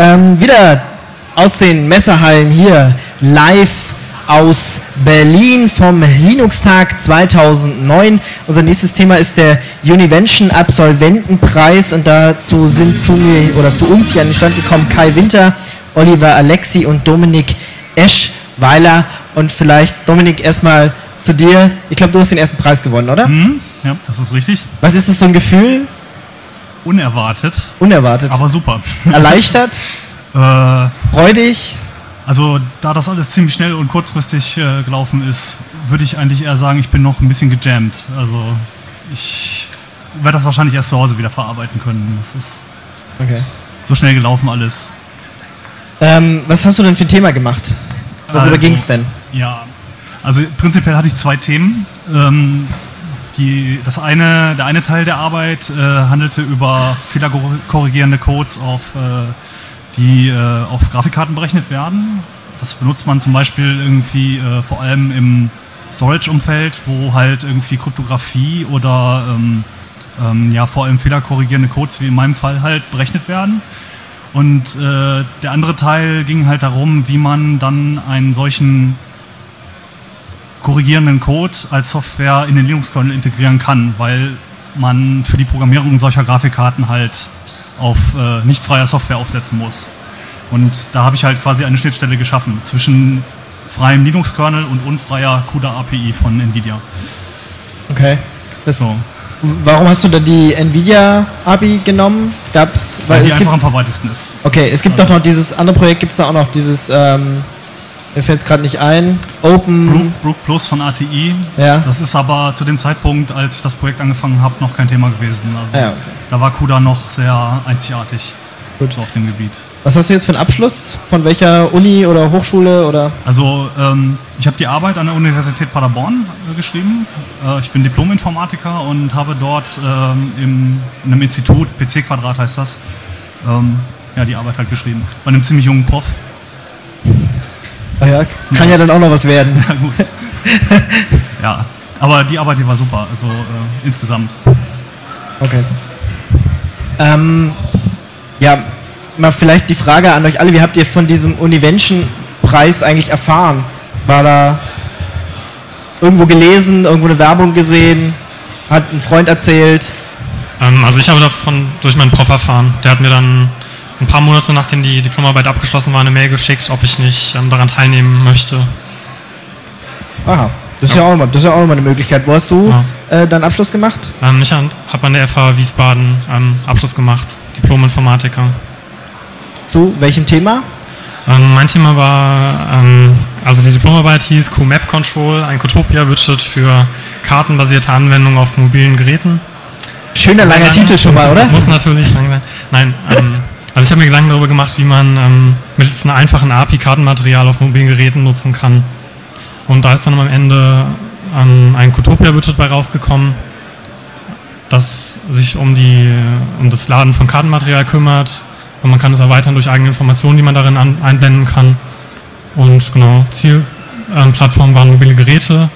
Ähm, wieder aus den Messerhallen hier live aus Berlin vom Linux-Tag 2009. Unser nächstes Thema ist der Univention Absolventenpreis und dazu sind zu mir oder zu uns hier an den Stand gekommen Kai Winter, Oliver Alexi und Dominik Eschweiler. Und vielleicht, Dominik, erstmal zu dir. Ich glaube, du hast den ersten Preis gewonnen, oder? Mhm, ja, das ist richtig. Was ist das so ein Gefühl? Unerwartet. Unerwartet. Aber super. Erleichtert? äh, Freudig? Also, da das alles ziemlich schnell und kurzfristig äh, gelaufen ist, würde ich eigentlich eher sagen, ich bin noch ein bisschen gejammt. Also, ich werde das wahrscheinlich erst zu Hause wieder verarbeiten können. Das ist okay. so schnell gelaufen alles. Ähm, was hast du denn für ein Thema gemacht? Worüber also, ging es denn? Ja, also prinzipiell hatte ich zwei Themen. Ähm, die, das eine, der eine Teil der Arbeit äh, handelte über fehlerkorrigierende Codes, auf, äh, die äh, auf Grafikkarten berechnet werden. Das benutzt man zum Beispiel irgendwie äh, vor allem im Storage-Umfeld, wo halt irgendwie Kryptographie oder ähm, ähm, ja, vor allem fehlerkorrigierende Codes, wie in meinem Fall halt, berechnet werden. Und äh, der andere Teil ging halt darum, wie man dann einen solchen korrigierenden Code als Software in den Linux-Kernel integrieren kann, weil man für die Programmierung solcher Grafikkarten halt auf äh, nicht freier Software aufsetzen muss. Und da habe ich halt quasi eine Schnittstelle geschaffen zwischen freiem Linux-Kernel und unfreier CUDA-API von NVIDIA. Okay. Das so. Warum hast du da die NVIDIA-API genommen? Gab's, weil, weil die einfach am verbreitesten ist. Okay, es gibt doch noch dieses andere Projekt, gibt es da auch noch dieses ähm, mir fällt es gerade nicht ein. Open. Brook, Brook, Plus von ATI. Ja. Das ist aber zu dem Zeitpunkt, als ich das Projekt angefangen habe, noch kein Thema gewesen. Also ja, okay. da war CUDA noch sehr einzigartig Gut. So auf dem Gebiet. Was hast du jetzt für einen Abschluss? Von welcher Uni oder Hochschule oder? Also ähm, ich habe die Arbeit an der Universität Paderborn äh, geschrieben. Äh, ich bin Diplom-Informatiker und habe dort ähm, im, in einem Institut, PC Quadrat heißt das, ähm, ja, die Arbeit halt geschrieben. Bei einem ziemlich jungen Prof. Ach ja, kann ja. ja dann auch noch was werden. Ja, gut. ja, aber die Arbeit, die war super, also äh, insgesamt. Okay. Ähm, ja, mal vielleicht die Frage an euch alle, wie habt ihr von diesem Univention-Preis eigentlich erfahren? War da irgendwo gelesen, irgendwo eine Werbung gesehen? Hat ein Freund erzählt? Ähm, also ich habe davon durch meinen Prof erfahren. Der hat mir dann ein paar Monate nachdem die Diplomarbeit abgeschlossen war, eine Mail geschickt, ob ich nicht ähm, daran teilnehmen möchte. Aha, das ist ja, ja auch nochmal, das ist ja auch nochmal eine Möglichkeit. Wo hast du ja. äh, deinen Abschluss gemacht? Ähm, ich habe an der FH Wiesbaden ähm, Abschluss gemacht, Diplom-Informatiker. Zu welchem Thema? Ähm, mein Thema war, ähm, also die Diplomarbeit hieß QMap Control, ein Cotopia-Widget für kartenbasierte Anwendungen auf mobilen Geräten. Schöner langer Titel schon mal, oder? Muss natürlich lang sein. Nein, ähm, also ich habe mir Gedanken darüber gemacht, wie man ähm, mittels einer einfachen API Kartenmaterial auf mobilen Geräten nutzen kann. Und da ist dann am Ende ähm, ein Cotopia-Widget bei rausgekommen, das sich um, die, um das Laden von Kartenmaterial kümmert. Und man kann es erweitern durch eigene Informationen, die man darin an, einblenden kann. Und genau, Zielplattform ähm, waren mobile Geräte.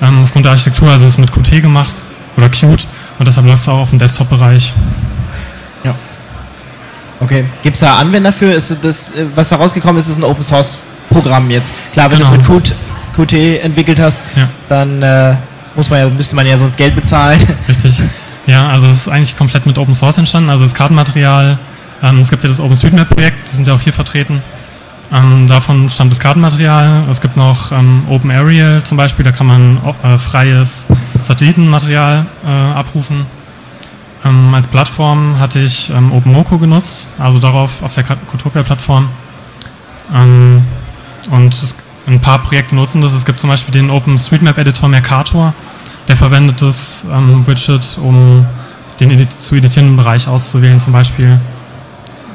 Ähm, aufgrund der Architektur, also es ist mit Qt gemacht oder Qt und deshalb läuft es auch auf dem Desktop-Bereich. Okay. Gibt es da Anwender für? Ist das, äh, was da rausgekommen ist, ist ein Open Source Programm jetzt. Klar, wenn genau. du es mit Qt, Qt entwickelt hast, ja. dann äh, muss man ja, müsste man ja sonst Geld bezahlen. Richtig. Ja, also es ist eigentlich komplett mit Open Source entstanden. Also das Kartenmaterial, ähm, es gibt ja das OpenStreetMap-Projekt, die sind ja auch hier vertreten. Ähm, davon stammt das Kartenmaterial. Es gibt noch ähm, Open Aerial zum Beispiel, da kann man äh, freies Satellitenmaterial äh, abrufen. Ähm, als Plattform hatte ich ähm, OpenMoko genutzt, also darauf auf der Cotopia-Plattform. Ähm, und ein paar Projekte nutzen das. Es gibt zum Beispiel den OpenStreetMap-Editor Mercator, der verwendet das ähm, Widget, um den edit zu editierenden Bereich auszuwählen zum Beispiel.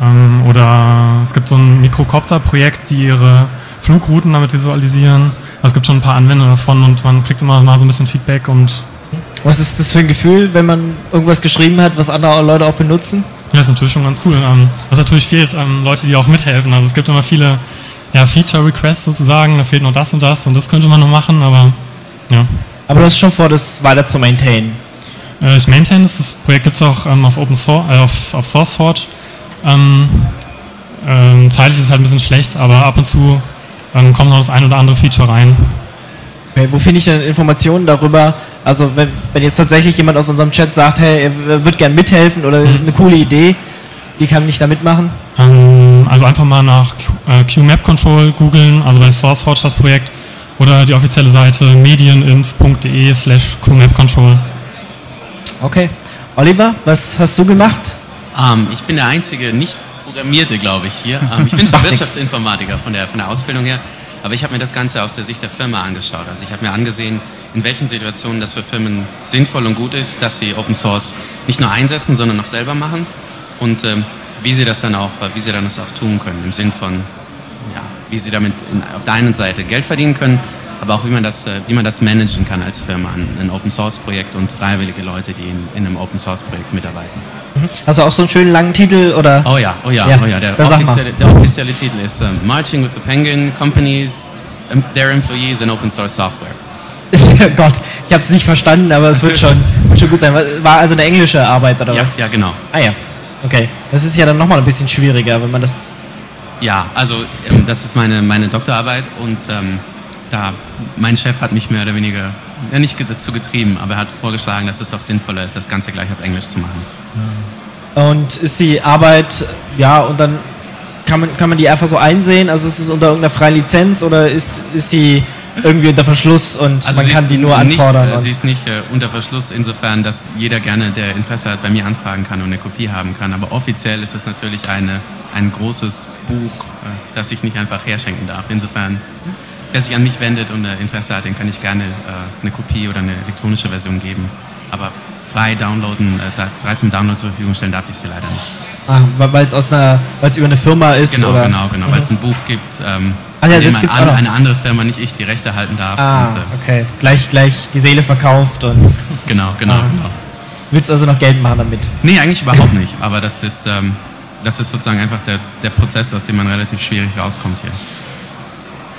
Ähm, oder es gibt so ein Mikrocopter-Projekt, die ihre Flugrouten damit visualisieren. Also es gibt schon ein paar Anwender davon und man kriegt immer mal so ein bisschen Feedback und was ist das für ein Gefühl, wenn man irgendwas geschrieben hat, was andere Leute auch benutzen? Ja, ist natürlich schon ganz cool. Ähm, was natürlich fehlt, ähm, Leute, die auch mithelfen. Also es gibt immer viele ja, Feature-Requests sozusagen, da fehlt noch das und das und das könnte man noch machen, aber ja. Aber du hast schon vor, das weiter zu maintainen? Äh, ich maintain das, das Projekt gibt es auch ähm, auf Open Source, äh, auf, auf SourceForge. Ähm, Ähm, zeitlich ist es halt ein bisschen schlecht, aber ab und zu ähm, kommt noch das ein oder andere Feature rein. Okay, wo finde ich denn Informationen darüber? Also wenn, wenn jetzt tatsächlich jemand aus unserem Chat sagt, hey, er wird gern mithelfen oder Mhm. eine coole Idee, wie kann ich da mitmachen? Ähm, also einfach mal nach äh, QMap Control googeln, also bei SourceForge das Projekt, oder die offizielle Seite medieninf.de slash QMap Control. Okay. Oliver, was hast du gemacht? Ähm, ich bin der einzige Nicht-Programmierte, glaube ich, hier. Ähm, ich bin zwar. Wirtschaftsinformatiker von der, von der Ausbildung her, aber ich habe mir das Ganze aus der Sicht der Firma angeschaut. Also ich habe mir angesehen, in welchen Situationen das für Firmen sinnvoll und gut ist, dass sie Open Source nicht nur einsetzen, sondern auch selber machen und ähm, wie sie das dann auch, wie sie dann das auch tun können, im Sinn von, ja, wie sie damit in, auf der einen Seite Geld verdienen können, aber auch wie man das, äh, wie man das managen kann als Firma, ein, Open Source Projekt und freiwillige Leute, die in, in einem Open Source Projekt mitarbeiten. Hast du auch so einen schönen langen Titel oder? Oh ja, oh ja, Ja, oh ja. Der, offizielle, der offizielle Titel ist ähm, Marching with the Penguin Companies, um, their employees and Open Source Software. Gott, ich habe es nicht verstanden, aber es wird schon, wird schon gut sein. War also eine englische Arbeit oder Ja, was? ja, genau. Ah ja. Okay. Das ist ja dann nochmal ein bisschen schwieriger, wenn man das. Ja, also ähm, das ist meine, meine Doktorarbeit und ähm, da mein Chef hat mich mehr oder weniger ja, nicht dazu getrieben, aber er hat vorgeschlagen, dass es doch sinnvoller ist, das Ganze gleich auf Englisch zu machen. Und ist die Arbeit, ja, und dann kann man, kann man die einfach so einsehen? Also ist es unter irgendeiner freien Lizenz oder ist, ist die irgendwie unter Verschluss und man Also sie kann die nur nicht, anfordern? Äh, und- sie ist nicht äh, unter Verschluss, insofern, dass jeder gerne, der Interesse hat, bei mir anfragen kann und eine Kopie haben kann. Aber offiziell ist es natürlich eine, ein großes Buch, äh, das ich nicht einfach herschenken darf. Insofern, wer sich an mich wendet und äh, Interesse hat, den kann ich gerne äh, eine Kopie oder eine elektronische Version geben. Aber frei downloaden, äh, da, frei zum Download zur Verfügung stellen darf ich sie leider nicht. ah, weil es aus einer, weil es über eine Firma ist? Genau, oder? genau, genau, Mhm. weil es ein Buch gibt, ähm, Ah ja, dem das gibt's an, eine andere Firma, nicht ich, die Rechte halten darf. Ah, Und, äh, okay. Gleich, gleich die Seele verkauft und genau, genau, Ah. genau. willst also noch Geld machen damit? Nee, eigentlich überhaupt nicht. Aber das ist, ähm, das ist sozusagen einfach der, der Prozess, aus dem man relativ schwierig rauskommt hier.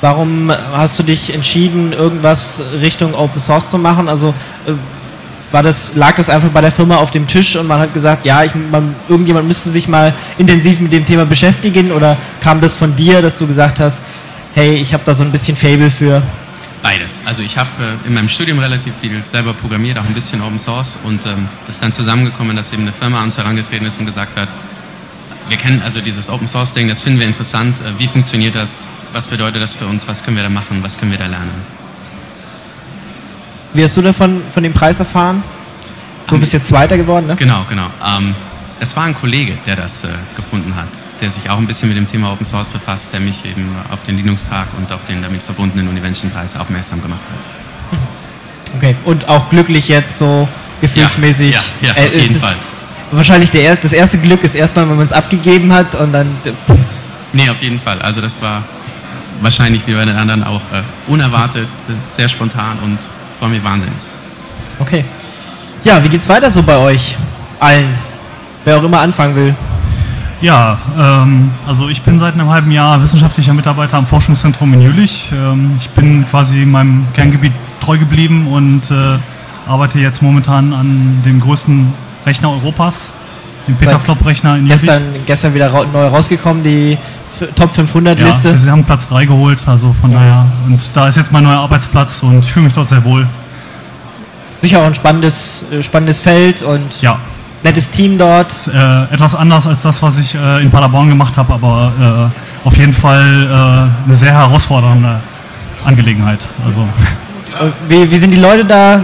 Warum hast du dich entschieden, irgendwas Richtung Open Source zu machen? Also äh, war das, lag das einfach bei der Firma auf dem Tisch und man hat gesagt, ja, ich, man, irgendjemand müsste sich mal intensiv mit dem Thema beschäftigen oder kam das von dir, dass du gesagt hast, hey, ich habe da so ein bisschen Fable für? Beides. Also ich habe äh, in meinem Studium relativ viel selber programmiert, auch ein bisschen Open Source und ähm, das ist dann zusammengekommen, dass eben eine Firma an uns herangetreten ist und gesagt hat, wir kennen also dieses Open Source Ding, das finden wir interessant. Äh, wie funktioniert das? Was bedeutet das für uns? Was können wir da machen? Was können wir da lernen? Wie hast du davon von dem Preis erfahren? Du Ähm, bist jetzt Zweiter geworden, ne? Genau, genau. Ähm, es war ein Kollege, der das äh, gefunden hat, der sich auch ein bisschen mit dem Thema Open Source befasst, der mich eben auf den Linux-Tag und auf den damit verbundenen Univention-Preis aufmerksam gemacht hat. Okay. Und auch glücklich jetzt so gefühlsmäßig. Ja, ja, ja, Äh, auf es jeden Fall. Wahrscheinlich der, er- das erste Glück ist erstmal, wenn man es abgegeben hat und dann Nee, auf jeden Fall. Also das war wahrscheinlich wie bei den anderen auch äh, unerwartet, sehr spontan und freue mich wahnsinnig. Okay. Ja, wie geht's weiter so bei euch? Allen. Wer auch immer anfangen will. Ja, ähm, also ich bin seit einem halben Jahr wissenschaftlicher Mitarbeiter am Forschungszentrum in Jülich. Ähm, ich bin quasi meinem Kerngebiet treu geblieben und äh, arbeite jetzt momentan an dem größten Rechner Europas, dem Petaflop-Rechner in Jülich. Gestern, gestern wieder rau neu rausgekommen, die Top 500 Ja, Liste. sie haben Platz 3 geholt, also von daher. Und da ist jetzt mein neuer Arbeitsplatz und ich fühle mich dort sehr wohl. Sicher auch ein spannendes, äh, spannendes Feld und Ja, nettes Team dort. äh, etwas anders als das, was ich äh, in Paderborn gemacht habe, aber äh, auf jeden Fall äh, eine sehr herausfordernde Angelegenheit. Also Und Wie, wie sind die Leute da?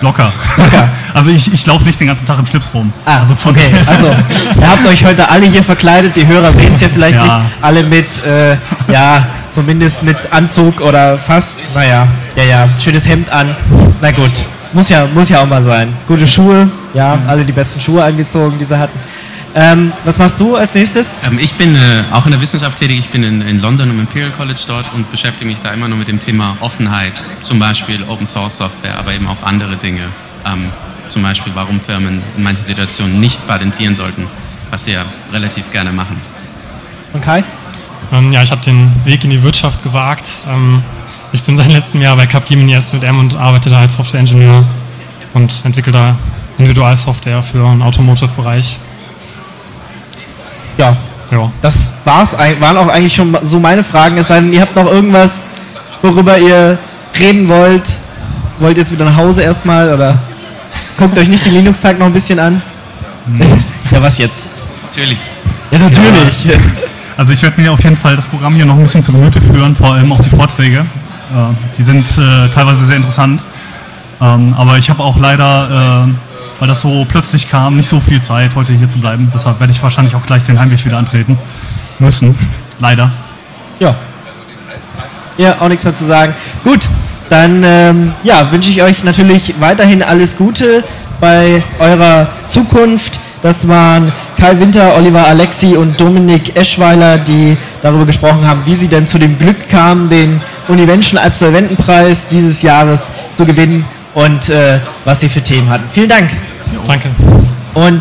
Locker. Locker. also ich, ich laufe nicht den ganzen Tag im Schlips rum. Ah, also von okay. Also, ihr habt euch heute alle hier verkleidet. Die Hörer sehen es ja vielleicht Ja. nicht. Alle mit, äh, ja, zumindest mit Anzug oder fast. Naja, ja, ja, schönes Hemd an. Na gut, muss ja, muss ja auch mal sein. Gute Schuhe, ja, alle die besten Schuhe angezogen, die sie hatten. Ähm, was machst du als nächstes? Ähm, ich bin äh, auch in der Wissenschaft tätig. Ich bin in, in London im Imperial College dort und beschäftige mich da immer nur mit dem Thema Offenheit. Zum Beispiel Open Source Software, aber eben auch andere Dinge. Ähm, zum Beispiel, warum Firmen in manchen Situationen nicht patentieren sollten, was sie ja relativ gerne machen. Und Kai? Ähm, ja, ich habe den Weg in die Wirtschaft gewagt. Ähm, ich bin seit letztem Jahr bei Capgemini S&M und arbeite da als Softwareingenieur und entwickle da Individualsoftware für den Automotive-Bereich. Ja, Ja. Das war's, waren auch eigentlich schon so meine Fragen. Es sei denn, ihr habt noch irgendwas, worüber ihr reden wollt. Wollt ihr jetzt wieder nach Hause erstmal oder guckt euch nicht den Linux-Tag noch ein bisschen an? Nee. ja, was jetzt? Natürlich. Ja, natürlich. Ja. Also ich werde mir auf jeden Fall das Programm hier noch ein bisschen zu Gemüte führen, vor allem auch die Vorträge. Äh, die sind äh, teilweise sehr interessant. Ähm, aber ich habe auch leider, äh, weil das so plötzlich kam, nicht so viel Zeit, heute hier zu bleiben. Deshalb werde ich wahrscheinlich auch gleich den Heimweg wieder antreten müssen. Leider. Ja. Ja, auch nichts mehr zu sagen. Gut, dann ähm, ja, wünsche ich euch natürlich weiterhin alles Gute bei eurer Zukunft. Das waren Kai Winter, Oliver Alexi und Dominik Eschweiler, die darüber gesprochen haben, wie sie denn zu dem Glück kamen, den Univention Absolventenpreis dieses Jahres zu gewinnen und äh, was sie für Themen hatten. Vielen Dank. Danke. Und